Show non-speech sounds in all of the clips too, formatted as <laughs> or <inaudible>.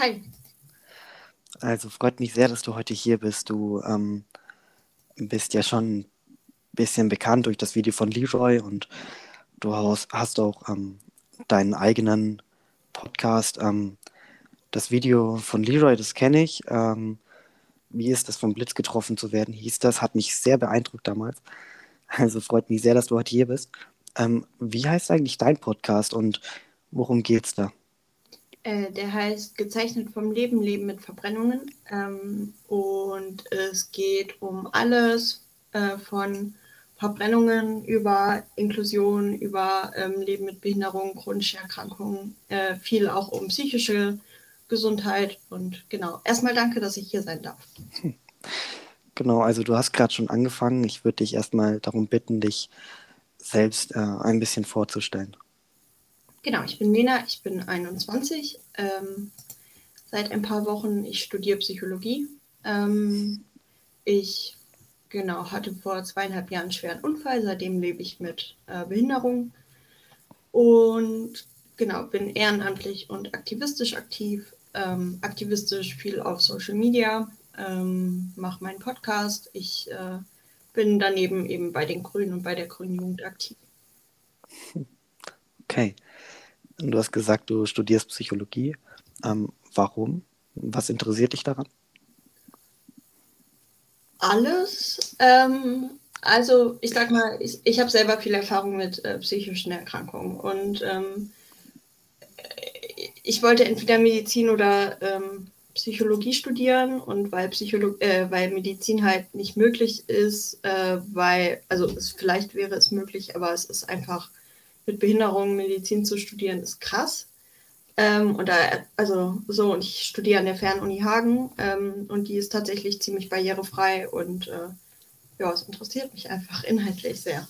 Hi. Also freut mich sehr, dass du heute hier bist. Du ähm, bist ja schon ein bisschen bekannt durch das Video von Leroy und du hast, auch ähm, deinen eigenen Podcast. Ähm, das Video von Leroy, das kenne ich. Ähm, wie ist das vom Blitz getroffen zu werden, hieß das, hat mich sehr beeindruckt damals. Also freut mich sehr, dass du heute hier bist. Ähm, wie heißt eigentlich dein Podcast und worum geht's da? Äh, der heißt Gezeichnet vom Leben, Leben mit Verbrennungen. Ähm, und es geht um alles äh, von Verbrennungen über Inklusion, über ähm, Leben mit Behinderung, chronische Erkrankungen, äh, viel auch um psychische Gesundheit. Und genau, erstmal danke, dass ich hier sein darf. <laughs> Genau, also du hast gerade schon angefangen. Ich würde dich erstmal darum bitten, dich selbst äh, ein bisschen vorzustellen. Genau, ich bin Lena, ich bin 21. Ähm, seit ein paar Wochen, ich studiere Psychologie. Ähm, ich genau, hatte vor zweieinhalb Jahren einen schweren Unfall, seitdem lebe ich mit äh, Behinderung und genau, bin ehrenamtlich und aktivistisch aktiv. Ähm, aktivistisch viel auf Social Media, ähm, mache meinen Podcast. Ich äh, bin daneben eben bei den Grünen und bei der Grünen Jugend aktiv. Okay. Du hast gesagt, du studierst Psychologie. Ähm, warum? Was interessiert dich daran? Alles. Ähm, also ich sag mal, ich, ich habe selber viel Erfahrung mit äh, psychischen Erkrankungen und ähm, ich wollte entweder Medizin oder ähm, Psychologie studieren und weil, Psycholo äh, weil Medizin halt nicht möglich ist, äh, weil, also es, vielleicht wäre es möglich, aber es ist einfach mit Behinderung Medizin zu studieren, ist krass. Ähm, und da, also so, und ich studiere an der Fernuni Hagen ähm, und die ist tatsächlich ziemlich barrierefrei und äh, ja, es interessiert mich einfach inhaltlich sehr.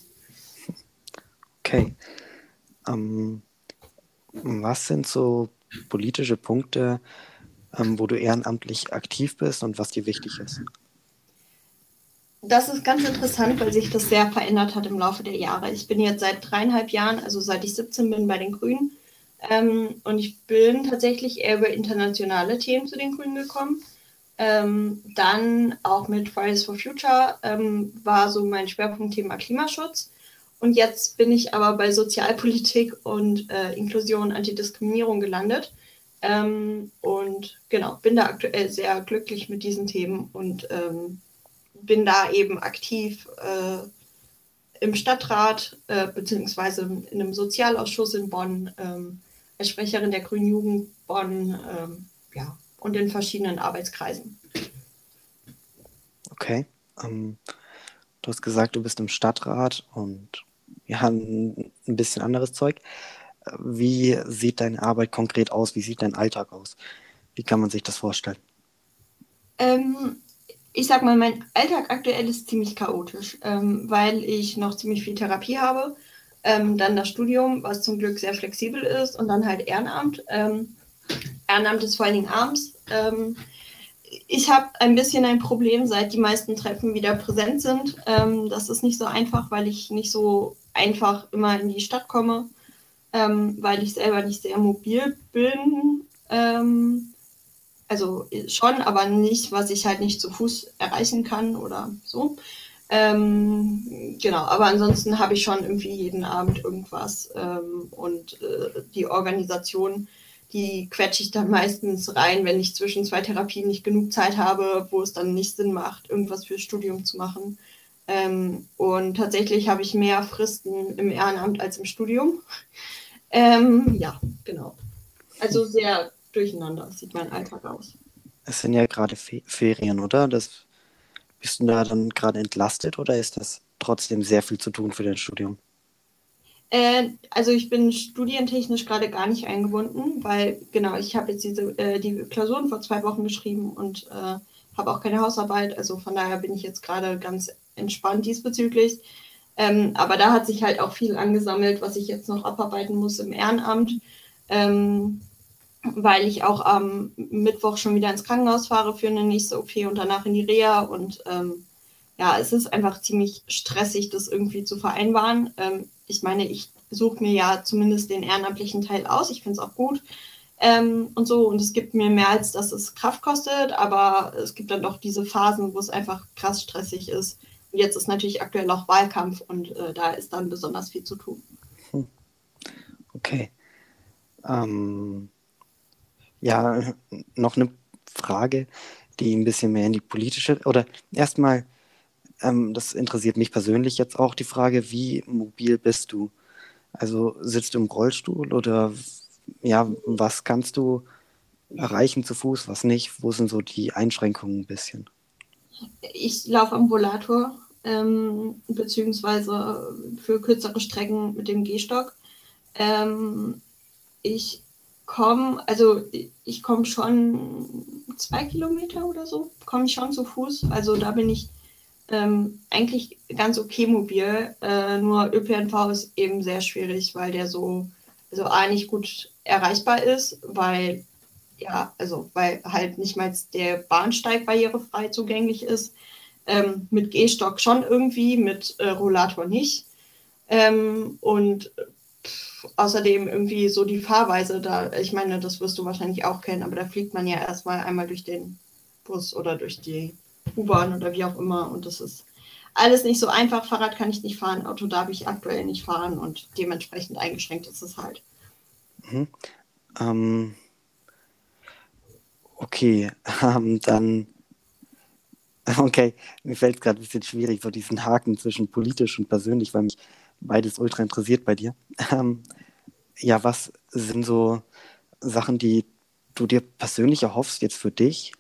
Okay. Ähm, was sind so politische Punkte, ähm, wo du ehrenamtlich aktiv bist und was dir wichtig ist? Das ist ganz interessant, weil sich das sehr verändert hat im Laufe der Jahre. Ich bin jetzt seit dreieinhalb Jahren, also seit ich 17 bin, bei den Grünen. Ähm, und ich bin tatsächlich eher über internationale Themen zu den Grünen gekommen. Ähm, dann auch mit Fridays for Future ähm, war so mein Schwerpunktthema Klimaschutz. Und jetzt bin ich aber bei Sozialpolitik und äh, Inklusion, Antidiskriminierung gelandet. Ähm, und genau, bin da aktuell sehr glücklich mit diesen Themen und ähm, bin da eben aktiv äh, im Stadtrat äh, beziehungsweise in einem Sozialausschuss in Bonn, ähm, als Sprecherin der Grünen Jugend Bonn ähm, ja, und in verschiedenen Arbeitskreisen. Okay. Ähm, du hast gesagt, du bist im Stadtrat und ja, ein, ein bisschen anderes Zeug. Wie sieht deine Arbeit konkret aus? Wie sieht dein Alltag aus? Wie kann man sich das vorstellen? Ähm, ich sag mal, mein Alltag aktuell ist ziemlich chaotisch, ähm, weil ich noch ziemlich viel Therapie habe. Ähm, dann das Studium, was zum Glück sehr flexibel ist, und dann halt Ehrenamt. Ähm, Ehrenamt ist vor allen Dingen abends. Ähm, ich habe ein bisschen ein Problem, seit die meisten Treffen wieder präsent sind. Ähm, das ist nicht so einfach, weil ich nicht so einfach immer in die Stadt komme, ähm, weil ich selber nicht sehr mobil bin. Also schon, aber nicht, was ich halt nicht zu Fuß erreichen kann oder so. Ähm, genau, aber ansonsten habe ich schon irgendwie jeden Abend irgendwas ähm, und äh, die Organisation, die quetsche ich dann meistens rein, wenn ich zwischen zwei Therapien nicht genug Zeit habe, wo es dann nicht Sinn macht, irgendwas fürs Studium zu machen. Ähm, und tatsächlich habe ich mehr Fristen im Ehrenamt als im Studium. <laughs> Ähm, ja, genau. Also sehr durcheinander sieht mein Alltag aus. Es sind ja gerade Fe Ferien, oder? Das, bist du da dann gerade entlastet oder ist das trotzdem sehr viel zu tun für dein Studium? Äh, also ich bin studientechnisch gerade gar nicht eingebunden, weil genau, ich habe jetzt diese, äh, die Klausuren vor zwei Wochen geschrieben und äh, habe auch keine Hausarbeit. Also von daher bin ich jetzt gerade ganz entspannt diesbezüglich. Ähm, aber da hat sich halt auch viel angesammelt, was ich jetzt noch abarbeiten muss im Ehrenamt. Ähm, weil ich auch am Mittwoch schon wieder ins Krankenhaus fahre für eine nächste OP und danach in die Reha. Und ähm, ja, es ist einfach ziemlich stressig, das irgendwie zu vereinbaren. Ähm, ich meine, ich suche mir ja zumindest den ehrenamtlichen Teil aus. Ich finde es auch gut. Ähm, und so, und es gibt mir mehr, als dass es Kraft kostet, aber es gibt dann doch diese Phasen, wo es einfach krass stressig ist. Und jetzt ist natürlich aktuell auch Wahlkampf und äh, da ist dann besonders viel zu tun. Hm. Okay. Ähm, ja, noch eine Frage, die ein bisschen mehr in die politische, oder erstmal, ähm, das interessiert mich persönlich jetzt auch die Frage, wie mobil bist du? Also sitzt du im Rollstuhl oder ja, was kannst du erreichen zu Fuß, was nicht? Wo sind so die Einschränkungen ein bisschen? Ich laufe Ambulator, ähm, beziehungsweise für kürzere Strecken mit dem Gehstock. Ähm, ich komme, also ich komme schon zwei Kilometer oder so, komme ich schon zu Fuß. Also da bin ich ähm, eigentlich ganz okay mobil. Äh, nur ÖPNV ist eben sehr schwierig, weil der so, also A, nicht gut erreichbar ist, weil, ja, also weil halt nicht mal der Bahnsteig barrierefrei zugänglich ist. Ähm, mit Gehstock schon irgendwie, mit äh, Rollator nicht. Ähm, und außerdem irgendwie so die Fahrweise da, ich meine, das wirst du wahrscheinlich auch kennen, aber da fliegt man ja erstmal einmal durch den Bus oder durch die U-Bahn oder wie auch immer und das ist alles nicht so einfach. Fahrrad kann ich nicht fahren, Auto darf ich aktuell nicht fahren und dementsprechend eingeschränkt ist es halt. Mhm. Ähm, okay, <laughs> ähm, dann okay, mir fällt es gerade ein bisschen schwierig, so diesen Haken zwischen politisch und persönlich, weil mich beides ultra interessiert bei dir. <laughs> Ähm, ja, was sind so Sachen, die du dir persönlich erhoffst jetzt für dich?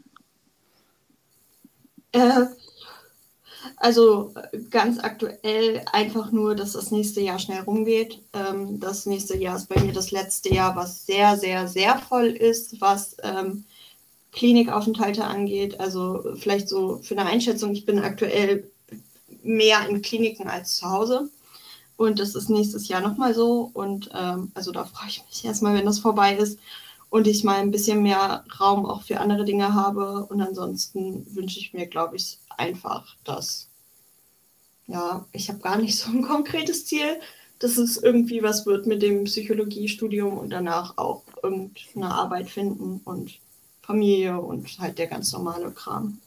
Äh, also ganz aktuell einfach nur, dass das nächste Jahr schnell rumgeht. Ähm, das nächste Jahr ist bei mir das letzte Jahr, was sehr, sehr, sehr voll ist, was ähm, Klinikaufenthalte angeht. Also vielleicht so für eine Einschätzung, ich bin aktuell mehr in Kliniken als zu Hause. Und das ist nächstes Jahr nochmal so. Und ähm, also da freue ich mich erstmal, wenn das vorbei ist und ich mal ein bisschen mehr Raum auch für andere Dinge habe. Und ansonsten wünsche ich mir, glaube ich, einfach, dass, ja, ich habe gar nicht so ein konkretes Ziel, dass es irgendwie was wird mit dem Psychologiestudium und danach auch irgendeine Arbeit finden und Familie und halt der ganz normale Kram.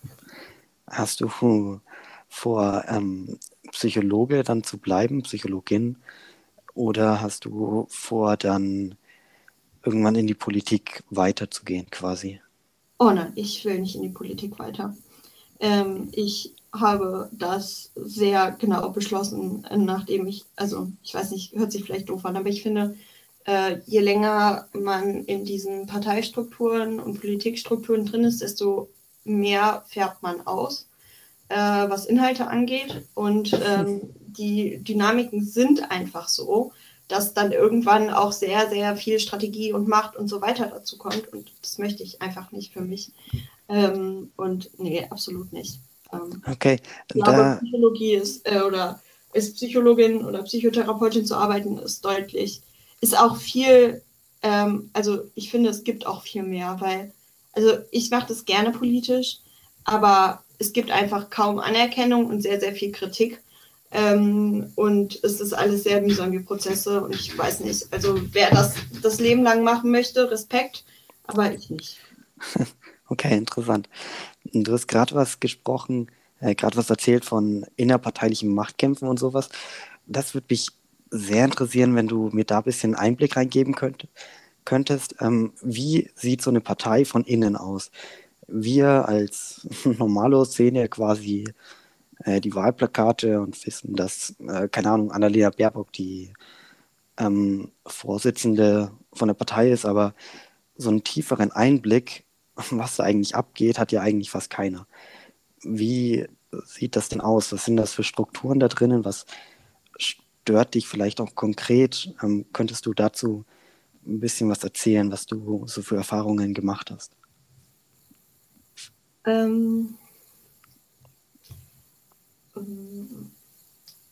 Hast du vor, ähm, Psychologe dann zu bleiben, Psychologin? Oder hast du vor, dann irgendwann in die Politik weiterzugehen quasi? Oh nein, ich will nicht in die Politik weiter. Ähm, ich habe das sehr genau beschlossen, nachdem ich, also ich weiß nicht, hört sich vielleicht doof an, aber ich finde, äh, je länger man in diesen Parteistrukturen und Politikstrukturen drin ist, desto mehr färbt man aus äh, was Inhalte angeht. Und ähm, die Dynamiken sind einfach so, dass dann irgendwann auch sehr, sehr viel Strategie und Macht und so weiter dazu kommt. Und das möchte ich einfach nicht für mich. Ähm, und nee, absolut nicht. Ähm, okay. Ich glaube, Psychologie ist, äh, oder als Psychologin oder Psychotherapeutin zu arbeiten, ist deutlich, ist auch viel, ähm, also ich finde, es gibt auch viel mehr, weil, also ich mache das gerne politisch, aber es gibt einfach kaum Anerkennung und sehr, sehr viel Kritik. Ähm, und es ist alles sehr mühsame Prozesse und ich weiß nicht, also wer das das Leben lang machen möchte, Respekt, aber ich nicht. <laughs> Okay, interessant. Du hast gerade was gesprochen, äh, gerade was erzählt von innerparteilichen Machtkämpfen und sowas. Das würde mich sehr interessieren, wenn du mir da ein bisschen Einblick reingeben könnt, könntest. Ähm, wie sieht so eine Partei von innen aus? Wir als <laughs> Normalos sehen ja quasi äh, die Wahlplakate und wissen, dass, äh, keine Ahnung, Annalena Baerbock die ähm, Vorsitzende von der Partei ist, aber so einen tieferen Einblick, <laughs> was da eigentlich abgeht, hat ja eigentlich fast keiner. Wie sieht das denn aus? Was sind das für Strukturen da drinnen? Was stört dich vielleicht auch konkret? Ähm, könntest du dazu ein bisschen was erzählen, was du so für Erfahrungen gemacht hast? Ähm,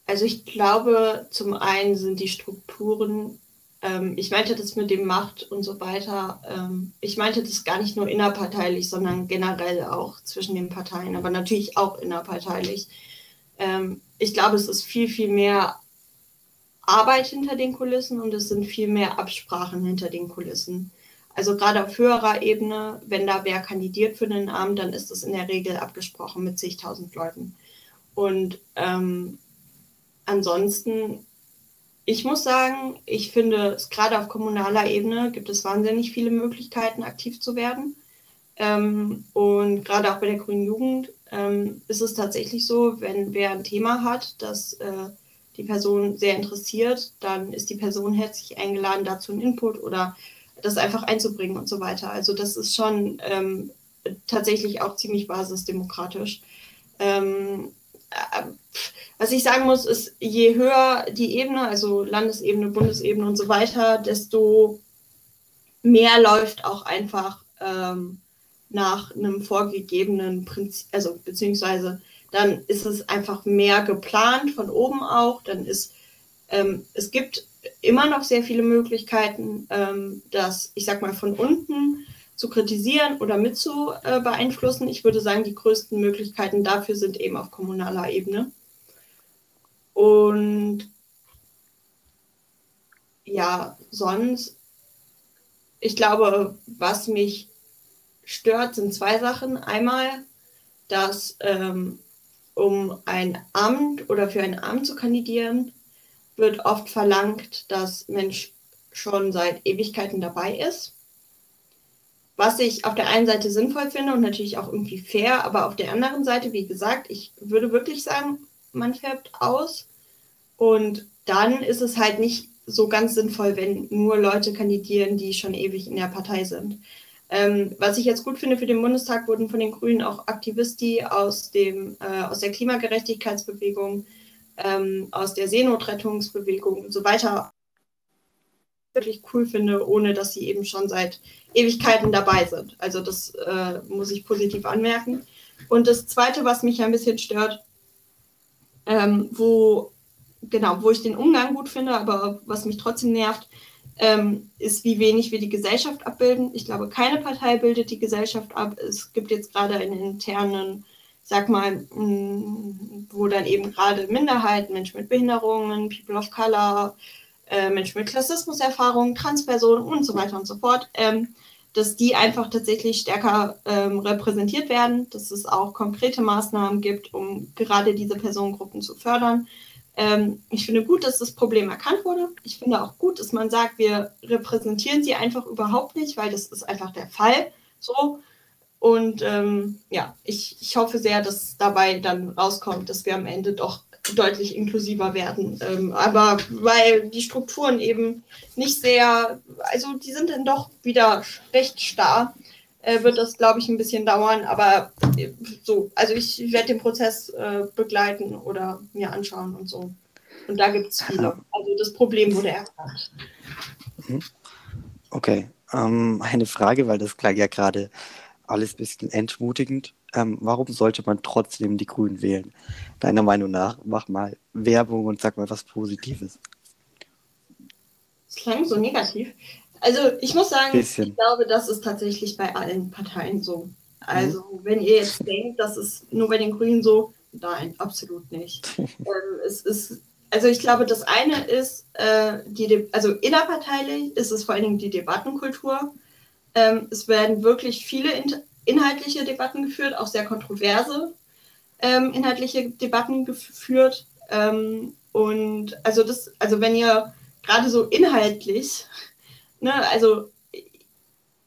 also ich glaube, zum einen sind die Strukturen, ähm, ich meinte das mit dem Macht und so weiter, ähm, ich meinte das gar nicht nur innerparteilich, sondern generell auch zwischen den Parteien, aber natürlich auch innerparteilich. Ähm, ich glaube, es ist viel, viel mehr Arbeit hinter den Kulissen und es sind viel mehr Absprachen hinter den Kulissen. Also gerade auf höherer Ebene, wenn da wer kandidiert für einen Amt, dann ist das in der Regel abgesprochen mit zigtausend Leuten. Und ähm, ansonsten, ich muss sagen, ich finde, gerade auf kommunaler Ebene gibt es wahnsinnig viele Möglichkeiten, aktiv zu werden. Ähm, und gerade auch bei der Grünen Jugend ähm, ist es tatsächlich so, wenn wer ein Thema hat, das äh, die Person sehr interessiert, dann ist die Person herzlich eingeladen, dazu einen Input oder das einfach einzubringen und so weiter. Also das ist schon ähm, tatsächlich auch ziemlich basisdemokratisch. Ähm, äh, was ich sagen muss, ist, je höher die Ebene, also Landesebene, Bundesebene und so weiter, desto mehr läuft auch einfach ähm, nach einem vorgegebenen Prinzip, also beziehungsweise dann ist es einfach mehr geplant von oben auch, dann ist ähm, es gibt immer noch sehr viele Möglichkeiten, ähm, das, ich sag mal, von unten zu kritisieren oder mit zu äh, beeinflussen. Ich würde sagen, die größten Möglichkeiten dafür sind eben auf kommunaler Ebene. Und ja, sonst, ich glaube, was mich stört, sind zwei Sachen. Einmal, dass ähm, um ein Amt oder für ein Amt zu kandidieren, wird oft verlangt, dass Mensch schon seit Ewigkeiten dabei ist. Was ich auf der einen Seite sinnvoll finde und natürlich auch irgendwie fair, aber auf der anderen Seite, wie gesagt, ich würde wirklich sagen, man färbt aus. Und dann ist es halt nicht so ganz sinnvoll, wenn nur Leute kandidieren, die schon ewig in der Partei sind. Ähm, was ich jetzt gut finde für den Bundestag, wurden von den Grünen auch Aktivisten aus, äh, aus der Klimagerechtigkeitsbewegung ähm, aus der Seenotrettungsbewegung und so weiter wirklich cool finde, ohne dass sie eben schon seit Ewigkeiten dabei sind. Also das äh, muss ich positiv anmerken. Und das Zweite, was mich ein bisschen stört, ähm, wo genau, wo ich den Umgang gut finde, aber was mich trotzdem nervt, ähm, ist, wie wenig wir die Gesellschaft abbilden. Ich glaube, keine Partei bildet die Gesellschaft ab. Es gibt jetzt gerade einen internen sag mal, mm, wo dann eben gerade Minderheiten, Menschen mit Behinderungen, People of Color, äh, Menschen mit Klassismuserfahrungen, Transpersonen und so weiter und so fort, ähm, dass die einfach tatsächlich stärker ähm, repräsentiert werden, dass es auch konkrete Maßnahmen gibt, um gerade diese Personengruppen zu fördern. Ähm, ich finde gut, dass das Problem erkannt wurde. Ich finde auch gut, dass man sagt, wir repräsentieren sie einfach überhaupt nicht, weil das ist einfach der Fall. So, und ähm, ja, ich, ich hoffe sehr, dass dabei dann rauskommt, dass wir am Ende doch deutlich inklusiver werden. Ähm, aber weil die Strukturen eben nicht sehr, also die sind dann doch wieder recht starr, äh, wird das, glaube ich, ein bisschen dauern. Aber äh, so, also ich werde den Prozess äh, begleiten oder mir anschauen und so. Und da gibt es viele. Also das Problem wurde erkannt. Mhm. Okay. Ähm, eine Frage, weil das klang ja gerade alles ein bisschen entmutigend. Ähm, warum sollte man trotzdem die Grünen wählen? Deiner Meinung nach, mach mal Werbung und sag mal was Positives. Das klang so negativ. Also ich muss sagen, bisschen. ich glaube, das ist tatsächlich bei allen Parteien so. Also mhm. wenn ihr jetzt denkt, das ist nur bei den Grünen so, nein, absolut nicht. <laughs> ähm, es ist, also ich glaube, das eine ist, äh, die, also innerparteilich ist es vor allen Dingen die Debattenkultur. Ähm, es werden wirklich viele in inhaltliche Debatten geführt, auch sehr kontroverse ähm, inhaltliche Debatten geführt. Ähm, und also das, also wenn ihr gerade so inhaltlich, <laughs> ne, also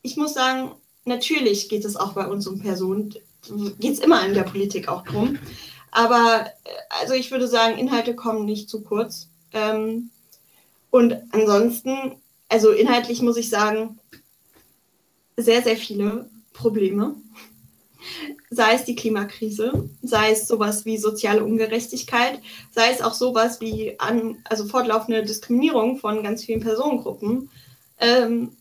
ich muss sagen, natürlich geht es auch bei uns um Personen, geht es immer in der Politik auch drum. Aber äh, also ich würde sagen, Inhalte kommen nicht zu kurz. Ähm, und ansonsten, also inhaltlich muss ich sagen, sehr, sehr viele Probleme. Sei es die Klimakrise, sei es sowas wie soziale Ungerechtigkeit, sei es auch sowas wie an, also fortlaufende Diskriminierung von ganz vielen Personengruppen. Ähm,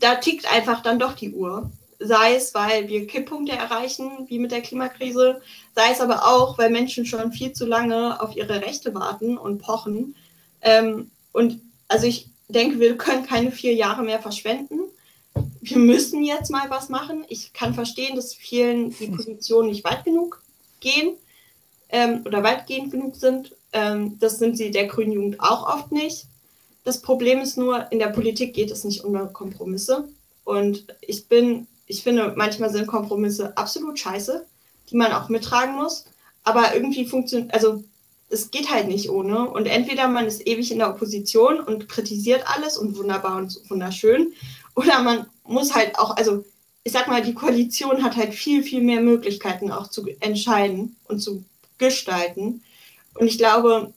da tickt einfach dann doch die Uhr. Sei es, weil wir Kipppunkte erreichen, wie mit der Klimakrise, sei es aber auch, weil Menschen schon viel zu lange auf ihre Rechte warten und pochen. Ähm, und also ich denke, wir können keine vier Jahre mehr verschwenden wir müssen jetzt mal was machen. Ich kann verstehen, dass vielen die Positionen nicht weit genug gehen ähm, oder weitgehend genug sind. Ähm, das sind sie der Grünen Jugend auch oft nicht. Das Problem ist nur, in der Politik geht es nicht um Kompromisse. Und ich bin, ich finde, manchmal sind Kompromisse absolut scheiße, die man auch mittragen muss. Aber irgendwie funktioniert, also es geht halt nicht ohne. Und entweder man ist ewig in der Opposition und kritisiert alles und wunderbar und wunderschön, oder man muss halt auch, also ich sag mal, die Koalition hat halt viel, viel mehr Möglichkeiten auch zu entscheiden und zu gestalten. Und ich glaube,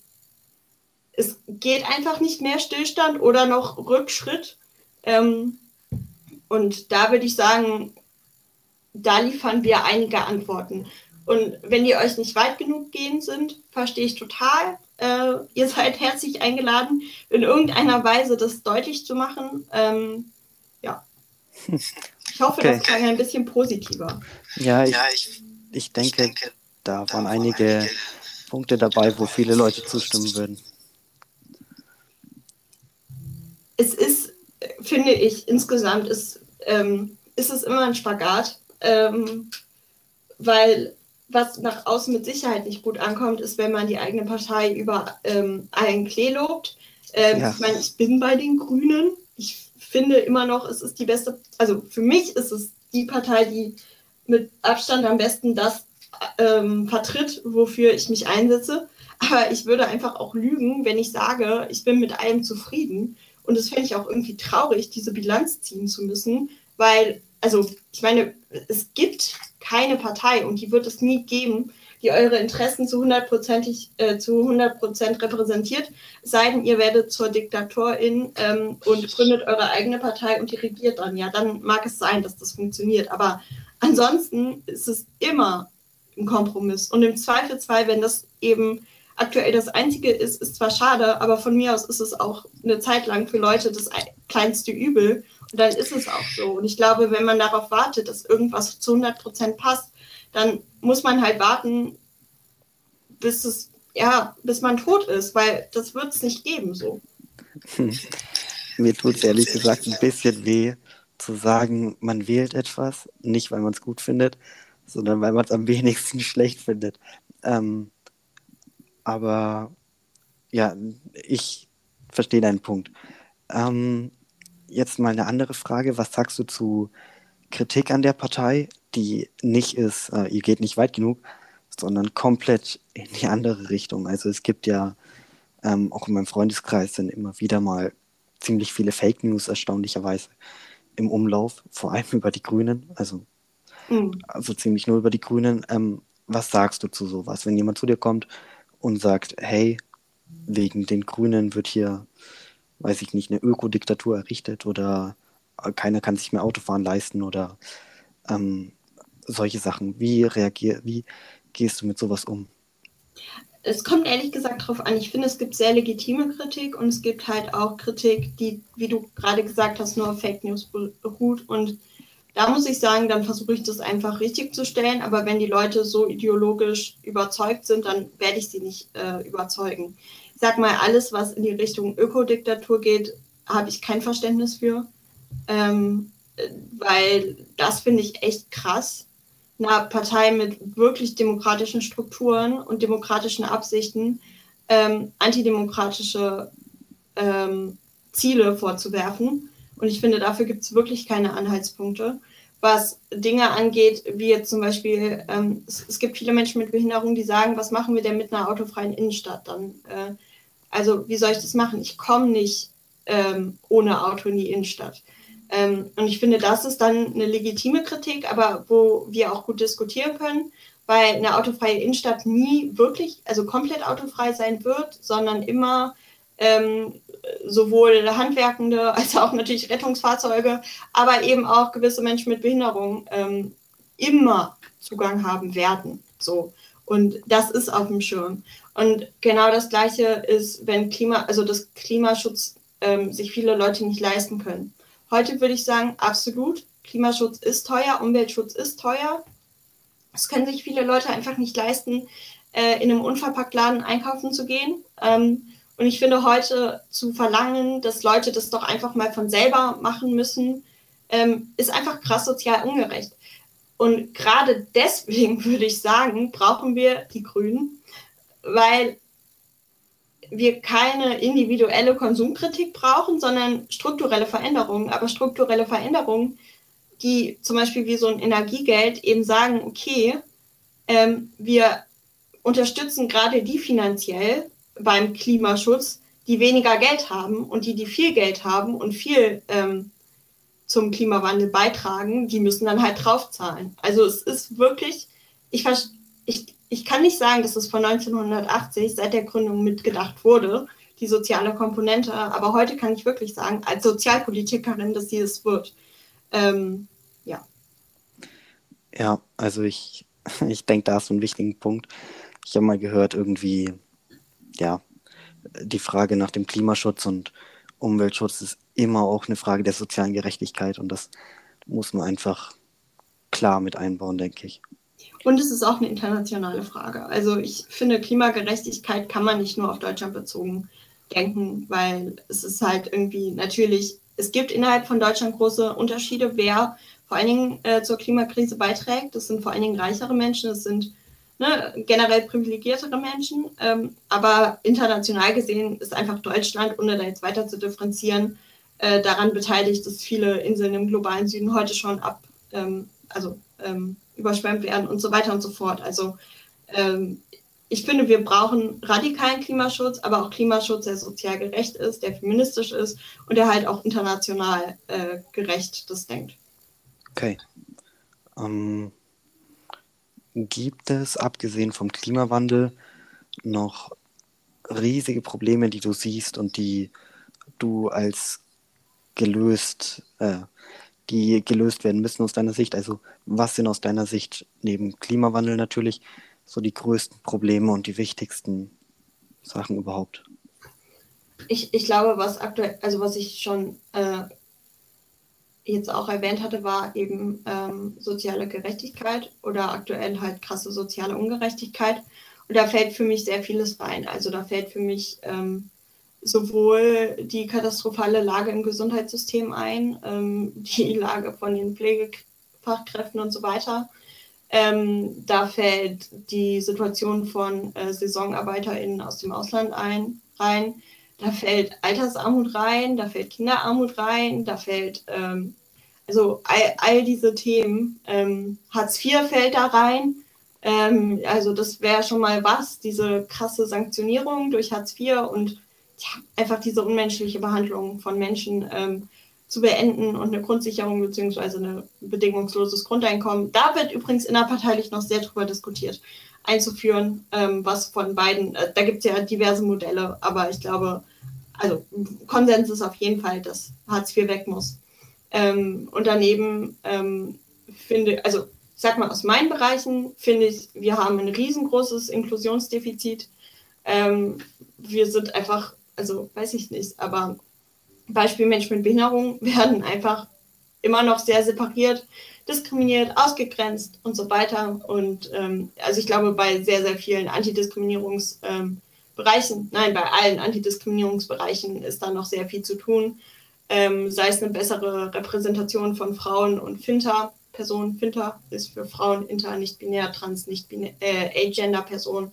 es geht einfach nicht mehr Stillstand oder noch Rückschritt. Ähm, und da würde ich sagen, da liefern wir einige Antworten. Und wenn die euch nicht weit genug gehen sind, verstehe ich total. Äh, ihr seid herzlich eingeladen, in irgendeiner Weise das deutlich zu machen. Ich hoffe, okay. das klang ein bisschen positiver. Ja, ich, ja, ich, ich, denke, ich denke, da waren einige, einige Punkte dabei, wo viele Leute zustimmen würden. Es ist, finde ich, insgesamt ist, ähm, ist es immer ein Spagat, ähm, weil was nach außen mit Sicherheit nicht gut ankommt, ist, wenn man die eigene Partei über ähm, einen Klee lobt. Ähm, ja. Ich meine, ich bin bei den Grünen. Ich finde immer noch, es ist die beste, also für mich ist es die Partei, die mit Abstand am besten das ähm, vertritt, wofür ich mich einsetze. Aber ich würde einfach auch lügen, wenn ich sage, ich bin mit allem zufrieden. Und das fände ich auch irgendwie traurig, diese Bilanz ziehen zu müssen, weil, also ich meine, es gibt keine Partei und die wird es nie geben, die eure Interessen zu 100%, äh, zu 100 repräsentiert, sei denn ihr werdet zur Diktatorin ähm, und gründet eure eigene Partei und die regiert dann. Ja, dann mag es sein, dass das funktioniert. Aber ansonsten ist es immer ein Kompromiss. Und im Zweifelsfall, wenn das eben aktuell das Einzige ist, ist zwar schade, aber von mir aus ist es auch eine Zeit lang für Leute das kleinste Übel. Und dann ist es auch so. Und ich glaube, wenn man darauf wartet, dass irgendwas zu 100 Prozent passt, dann muss man halt warten, bis es, ja, bis man tot ist, weil das wird es nicht geben so. Hm. Mir tut es ehrlich gesagt ein bisschen weh, zu sagen, man wählt etwas, nicht weil man es gut findet, sondern weil man es am wenigsten <laughs> schlecht findet. Ähm, aber ja, ich verstehe deinen Punkt. Ähm, jetzt mal eine andere Frage. Was sagst du zu Kritik an der Partei, die nicht ist, äh, ihr geht nicht weit genug, sondern komplett in die andere Richtung? Also es gibt ja ähm, auch in meinem Freundeskreis sind immer wieder mal ziemlich viele Fake News erstaunlicherweise im Umlauf, vor allem <laughs> über die Grünen, also, mhm. also ziemlich nur über die Grünen. Ähm, was sagst du zu sowas, wenn jemand zu dir kommt und sagt, hey, wegen den Grünen wird hier weiß ich nicht, eine Ökodiktatur errichtet oder äh, keiner kann sich mehr Autofahren leisten oder ähm, solche Sachen. Wie reagier, wie gehst du mit sowas um? Es kommt ehrlich gesagt darauf an. Ich finde, es gibt sehr legitime Kritik und es gibt halt auch Kritik, die, wie du gerade gesagt hast, nur auf Fake News beruht. Und da muss ich sagen, dann versuche ich das einfach richtig zu stellen. Aber wenn die Leute so ideologisch überzeugt sind, dann werde ich sie nicht äh, überzeugen sag mal, alles, was in die Richtung Ökodiktatur geht, habe ich kein Verständnis für. Ähm, weil das finde ich echt krass. Eine Partei mit wirklich demokratischen Strukturen und demokratischen Absichten ähm, antidemokratische ähm, Ziele vorzuwerfen. Und ich finde, dafür gibt es wirklich keine Anhaltspunkte. Was Dinge angeht, wie jetzt zum Beispiel, ähm, es, es, gibt viele Menschen mit Behinderung, die sagen, was machen wir denn mit einer autofreien Innenstadt? Dann äh, also wie soll ich das machen? Ich komme nicht ähm, ohne Auto in die Innenstadt. Ähm, und ich finde, das ist dann eine legitime Kritik, aber wo wir auch gut diskutieren können, weil eine autofreie Innenstadt nie wirklich, also komplett autofrei sein wird, sondern immer ähm, sowohl Handwerkende als auch natürlich Rettungsfahrzeuge, aber eben auch gewisse Menschen mit Behinderung ähm, immer Zugang haben werden. So. Und das ist auf dem Schirm. Und genau das Gleiche ist, wenn Klima, also das Klimaschutz ähm, sich viele Leute nicht leisten können. Heute würde ich sagen, absolut. Klimaschutz ist teuer, Umweltschutz ist teuer. Es können sich viele Leute einfach nicht leisten, äh, in einem Unverpacktladen einkaufen zu gehen. Ähm, und ich finde heute zu verlangen, dass Leute das doch einfach mal von selber machen müssen, ähm, ist einfach krass sozial ungerecht. Und gerade deswegen <laughs> würde ich sagen, brauchen wir die Grünen, weil wir keine individuelle Konsumkritik brauchen, sondern strukturelle Veränderungen. Aber strukturelle Veränderungen, die zum Beispiel wie so ein Energiegeld eben sagen, okay, ähm, wir unterstützen gerade die finanziell beim Klimaschutz, die weniger Geld haben und die, die viel Geld haben und viel ähm, zum Klimawandel beitragen, die müssen dann halt draufzahlen. Also es ist wirklich, ich, ich, ich kann nicht sagen, dass es von 1980 seit der Gründung mitgedacht wurde, die soziale Komponente, aber heute kann ich wirklich sagen, als Sozialpolitikerin, dass sie es wird. Ähm, ja. Ja, also ich, <laughs> ich denke, da hast du einen wichtigen Punkt. Ich habe mal gehört, irgendwie, ja, die Frage nach dem Klimaschutz und Umweltschutz ist immer auch eine Frage der sozialen Gerechtigkeit und das muss man einfach klar mit einbauen, denke ich. Und es ist auch eine internationale Frage. Also ich finde, Klimagerechtigkeit kann man nicht nur auf Deutschland bezogen denken, weil es ist halt irgendwie natürlich, es gibt innerhalb von Deutschland große Unterschiede, wer vor allen Dingen äh, zur Klimakrise beiträgt. Das sind vor allen Dingen reichere Menschen, das sind ne, generell privilegiertere Menschen. Ähm, aber international gesehen ist einfach Deutschland, ohne da jetzt weiter zu differenzieren, äh, daran beteiligt, dass viele Inseln im globalen Süden heute schon ab, ähm, also ähm, überschwemmt werden und so weiter und so fort. Also ähm, ich finde, wir brauchen radikalen Klimaschutz, aber auch Klimaschutz, der sozial gerecht ist, der feministisch ist und der halt auch international äh, gerecht das denkt. Okay. Ähm, gibt es, abgesehen vom Klimawandel, noch riesige Probleme, die du siehst und die du als gelöst, äh, die gelöst werden müssen aus deiner Sicht? Also was sind aus deiner Sicht neben Klimawandel natürlich so die größten Probleme und die wichtigsten Sachen überhaupt? Ich, ich glaube, was aktuell, also was ich schon äh, jetzt auch erwähnt hatte, war eben ähm, soziale Gerechtigkeit oder aktuell halt krasse soziale Ungerechtigkeit. Und da fällt für mich sehr vieles rein. Also da fällt für mich ähm, sowohl die katastrophale Lage im Gesundheitssystem ein, ähm, die <laughs> Lage von den Pflegefachkräften und so weiter. Ähm, da fällt die Situation von äh, SaisonarbeiterInnen aus dem Ausland ein, rein da fällt Altersarmut rein, da fällt Kinderarmut rein, da fällt ähm, also all, all, diese Themen. Ähm, Hartz IV fällt da rein. Ähm, also das wäre schon mal was, diese krasse Sanktionierung durch Hartz IV und einfach diese unmenschliche Behandlung von Menschen ähm, zu beenden und eine Grundsicherung bzw. ein bedingungsloses Grundeinkommen. Da wird übrigens innerparteilich noch sehr drüber diskutiert einzuführen, ähm, was von beiden, äh, da gibt es ja diverse Modelle, aber ich glaube, also Konsens ist auf jeden Fall, dass Hartz IV weg muss. Ähm, und daneben ähm, finde, also sag mal aus meinen Bereichen, finde ich, wir haben ein riesengroßes Inklusionsdefizit. Ähm, wir sind einfach, also weiß ich nicht, aber Beispiel Menschen mit Behinderung <laughs> werden einfach immer noch sehr separiert diskriminiert, ausgegrenzt und so weiter. Und ähm, also ich glaube, bei sehr, sehr vielen Antidiskriminierungsbereichen, ähm, nein, bei allen Antidiskriminierungsbereichen ist da noch sehr viel zu tun. Ähm, sei es eine bessere Repräsentation von Frauen und Finter-Personen. Finter ist für Frauen inter, nicht binär, trans, nicht binär, äh, agender-Personen,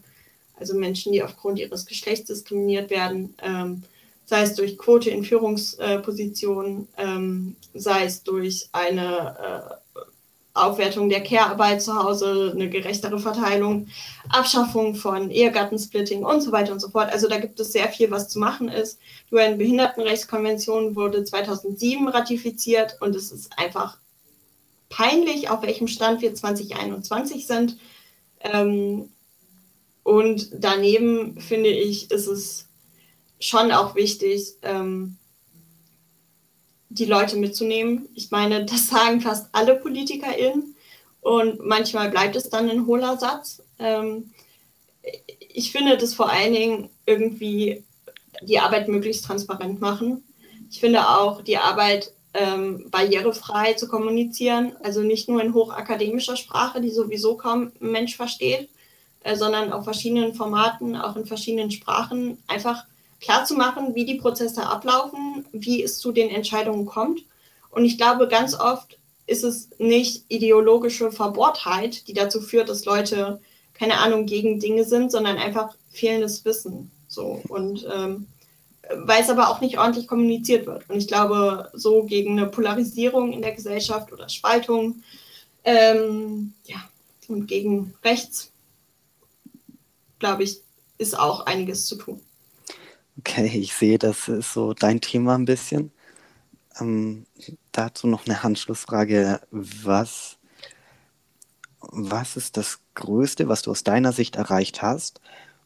also Menschen, die aufgrund ihres Geschlechts diskriminiert werden. Ähm, sei es durch Quote in Führungspositionen, ähm, sei es durch eine äh, Aufwertung der Care-Arbeit zu Hause, eine gerechtere Verteilung, Abschaffung von Ehegattensplitting und so weiter und so fort. Also da gibt es sehr viel, was zu machen ist. Die UN-Behindertenrechtskonvention wurde 2007 ratifiziert und es ist einfach peinlich, auf welchem Stand wir 2021 sind. Ähm, und daneben finde ich, ist es schon auch wichtig, ähm, die Leute mitzunehmen. Ich meine, das sagen fast alle PolitikerInnen und manchmal bleibt es dann ein hohler Satz. Ähm, ich finde das vor allen Dingen irgendwie die Arbeit möglichst transparent machen. Ich finde auch die Arbeit ähm, barrierefrei zu kommunizieren, also nicht nur in hochakademischer Sprache, die sowieso kaum ein Mensch versteht, äh, sondern auf verschiedenen Formaten, auch in verschiedenen Sprachen, einfach klarzumachen, wie die Prozesse ablaufen, wie es zu den Entscheidungen kommt. Und ich glaube, ganz oft ist es nicht ideologische Verbohrtheit, die dazu führt, dass Leute, keine Ahnung, gegen Dinge sind, sondern einfach fehlendes Wissen. So und ähm, weil es aber auch nicht ordentlich kommuniziert wird. Und ich glaube, so gegen eine Polarisierung in der Gesellschaft oder Spaltung ähm, ja, und gegen rechts, glaube ich, ist auch einiges zu tun. Okay, ich sehe, das ist so dein Thema ein bisschen. Ähm, dazu noch eine Anschlussfrage. Was, was ist das Größte, was du aus deiner Sicht erreicht hast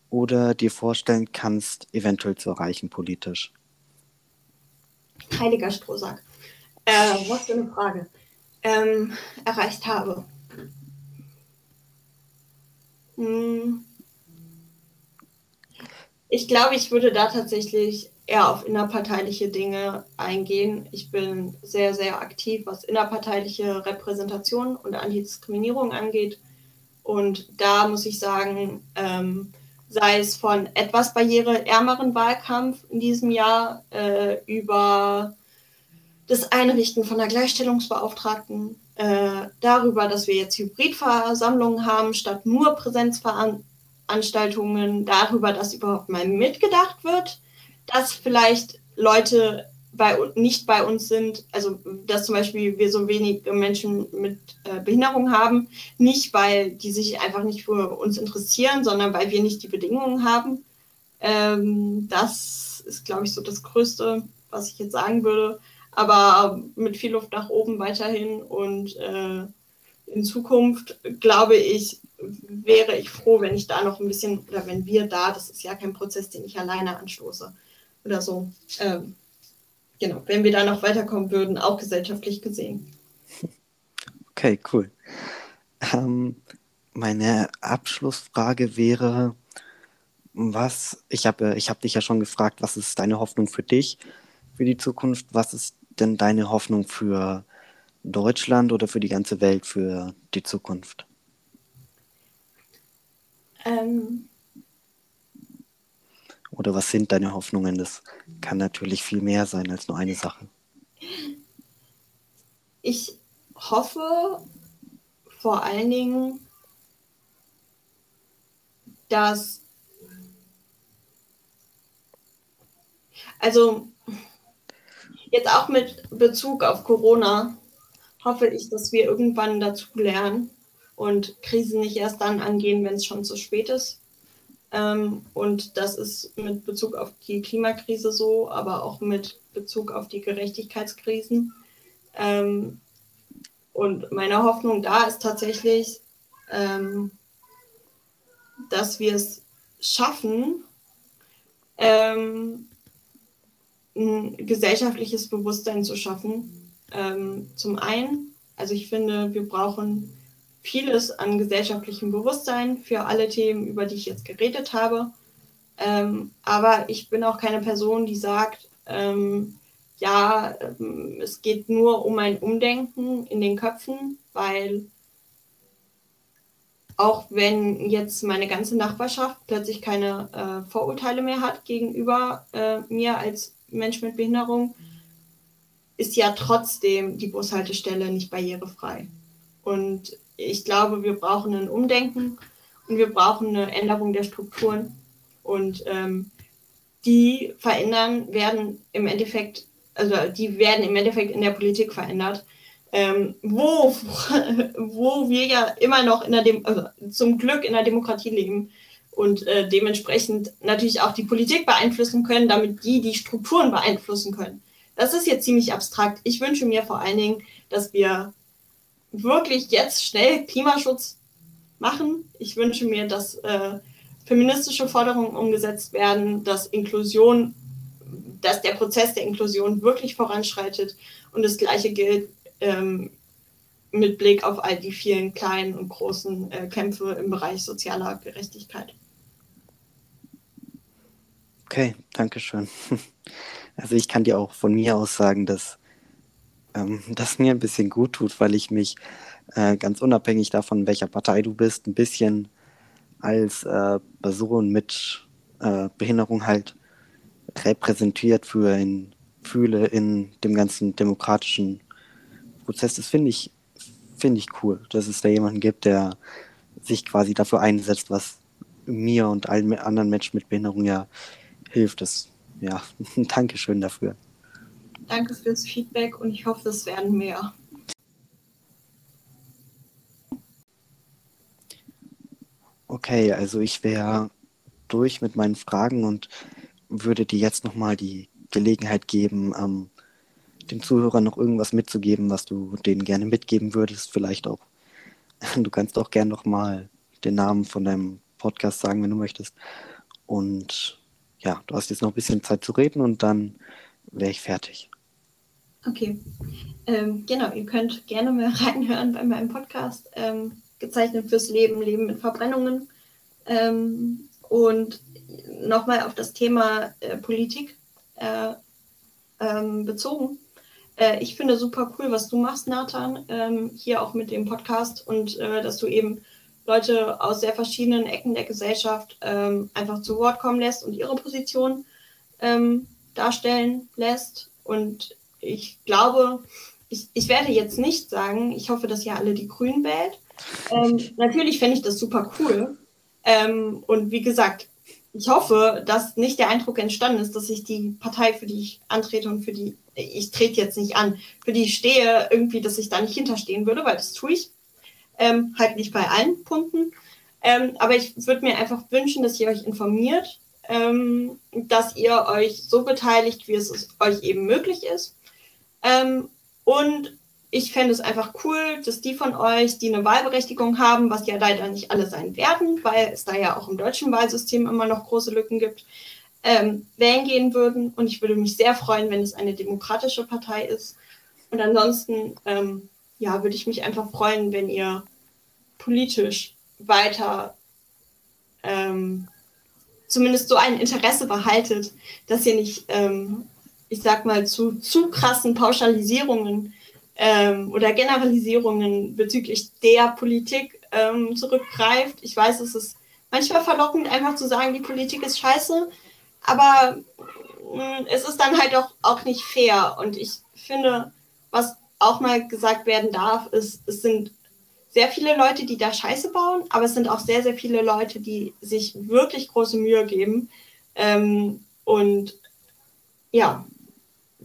oder dir vorstellen kannst, eventuell zu erreichen politisch? Heiliger Strohsack. Äh, was für eine Frage. Ähm, erreicht habe. Hm. Ich glaube, ich würde da tatsächlich eher auf innerparteiliche Dinge eingehen. Ich bin sehr, sehr aktiv, was innerparteiliche Repräsentation und Antidiskriminierung angeht. Und da muss ich sagen, ähm, sei es von etwas barriereärmeren Wahlkampf in diesem Jahr äh, über das Einrichten von der Gleichstellungsbeauftragten, äh, darüber, dass wir jetzt Hybridversammlungen haben statt nur Präsenzveranstaltungen, darüber, dass überhaupt mal mitgedacht wird dass vielleicht Leute bei, nicht bei uns sind, also dass zum Beispiel wir so wenige Menschen mit äh, Behinderung haben, nicht weil die sich einfach nicht für uns interessieren, sondern weil wir nicht die Bedingungen haben. Ähm, das ist, glaube ich, so das Größte, was ich jetzt sagen würde. Aber mit viel Luft nach oben weiterhin und äh, in Zukunft, glaube ich, wäre ich froh, wenn ich da noch ein bisschen, oder wenn wir da, das ist ja kein Prozess, den ich alleine anstoße, oder so. Ähm, genau, wenn wir da noch weiterkommen würden, auch gesellschaftlich gesehen. Okay, cool. Ähm, meine Abschlussfrage wäre, was, ich habe ich hab dich ja schon gefragt, was ist deine Hoffnung für dich, für die Zukunft? Was ist denn deine Hoffnung für Deutschland oder für die ganze Welt, für die Zukunft? Ähm, oder was sind deine Hoffnungen? Das kann natürlich viel mehr sein als nur eine Sache. Ich hoffe vor allen Dingen, dass also jetzt auch mit Bezug auf Corona hoffe ich, dass wir irgendwann dazu lernen und Krisen nicht erst dann angehen, wenn es schon zu spät ist. Ähm, und das ist mit Bezug auf die Klimakrise so, aber auch mit Bezug auf die Gerechtigkeitskrisen. Ähm, und meine Hoffnung da ist tatsächlich, ähm, dass wir es schaffen, ähm, ein gesellschaftliches Bewusstsein zu schaffen. Ähm, zum einen, also ich finde, wir brauchen vieles an gesellschaftlichem Bewusstsein für alle Themen, über die ich jetzt geredet habe. Ähm, aber ich bin auch keine Person, die sagt, ähm, ja, ähm, es geht nur um ein Umdenken in den Köpfen, weil auch wenn jetzt meine ganze Nachbarschaft plötzlich keine äh, Vorurteile mehr hat gegenüber äh, mir als Mensch mit Behinderung, ist ja trotzdem die Bushaltestelle nicht barrierefrei. Und ich glaube, wir brauchen ein Umdenken und wir brauchen eine Änderung der Strukturen. Und ähm, die verändern werden im Endeffekt, also die werden im Endeffekt in der Politik verändert. Ähm, wo, <laughs> wo wir ja immer noch in der Dem also zum Glück in der Demokratie leben und äh, dementsprechend natürlich auch die Politik beeinflussen können, damit die die Strukturen beeinflussen können. Das ist jetzt ziemlich abstrakt. Ich wünsche mir vor allen Dingen, dass wir wirklich jetzt schnell Klimaschutz machen. Ich wünsche mir, dass äh, feministische Forderungen umgesetzt werden, dass Inklusion, dass der Prozess der Inklusion wirklich voranschreitet. Und das Gleiche gilt ähm, mit Blick auf all die vielen kleinen und großen äh, Kämpfe im Bereich sozialer Gerechtigkeit. Okay, danke schön. <laughs> Also ich kann dir auch von mir aus sagen, dass ähm, das mir ein bisschen gut tut, weil ich mich äh, ganz unabhängig davon, welcher Partei du bist, ein bisschen als äh, Person mit äh, Behinderung halt repräsentiert fühle in dem ganzen demokratischen Prozess. Das finde ich, finde ich cool, dass es da jemanden gibt, der sich quasi dafür einsetzt, was mir und allen anderen Menschen mit Behinderung ja hilft. Das, ja, <laughs> Dankeschön dafür. Danke fürs Feedback und ich hoffe, es werden mehr. Okay, also ich wäre durch mit meinen Fragen und würde dir jetzt nochmal die Gelegenheit geben, ähm, den Zuhörern noch irgendwas mitzugeben, was du denen gerne mitgeben würdest. Vielleicht auch, <laughs> du kannst auch gerne nochmal den Namen von deinem Podcast sagen, wenn du möchtest. Und ja, du hast jetzt noch ein bisschen Zeit zu reden und dann wäre ich fertig. Okay. Ähm, genau, ihr könnt gerne mal <laughs> reinhören bei meinem Podcast. Ähm, gezeichnet fürs Leben, Leben mit Verbrennungen. Ähm, und nochmal auf das Thema äh, Politik äh, ähm, bezogen. Äh, ich finde super cool, was du machst, Nathan, ähm, hier auch mit dem Podcast und äh, dass du eben Leute aus sehr verschiedenen Ecken der Gesellschaft ähm, einfach zu Wort kommen lässt und ihre Position darstellen lässt. Und ich glaube, ich, ich werde jetzt nicht sagen, ich hoffe, dass ihr alle die Grünen wählt. Ähm, natürlich fände ich das super cool. Ähm, und wie gesagt, ich hoffe, dass nicht der Eindruck entstanden ist, dass ich die Partei, für die ich antrete und für die ich trete jetzt nicht an, für die ich stehe, irgendwie, dass ich da nicht hinterstehen würde, weil das tue ich. Ähm, halt nicht bei allen Punkten. Ähm, aber ich würde mir einfach wünschen, dass ihr euch informiert, ähm, dass ihr euch so beteiligt, wie es euch eben möglich ist. Ähm, und ich fände es einfach cool, dass die von euch, die eine Wahlberechtigung haben, was ja leider nicht alle sein werden, weil es da ja auch im deutschen Wahlsystem immer noch große Lücken gibt, ähm, wählen gehen würden. Und ich würde mich sehr freuen, wenn es eine demokratische Partei ist. Und ansonsten, ähm, ja, würde ich mich einfach freuen, wenn ihr politisch weiter ähm, zumindest so ein Interesse behaltet, dass ihr nicht, ähm, ich sag mal, zu zu krassen Pauschalisierungen ähm, oder Generalisierungen bezüglich der Politik ähm, zurückgreift. Ich weiß, es ist manchmal verlockend, einfach zu sagen, die Politik ist scheiße, aber mh, mm, es ist dann halt auch, auch nicht fair. Und ich finde, was auch mal gesagt werden darf, ist, es sind sehr viele Leute, die da Scheiße bauen, aber es sind auch sehr, sehr viele Leute, die sich wirklich große Mühe geben. Ähm, und ja,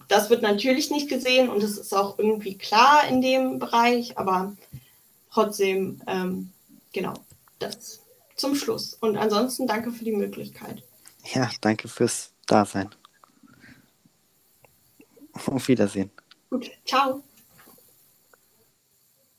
das wird natürlich nicht gesehen und es ist auch irgendwie klar in dem Bereich, aber trotzdem, ähm, genau, das zum Schluss. Und ansonsten danke für die Möglichkeit. Ja, danke fürs Dasein. Auf Wiedersehen. Gut, ciao.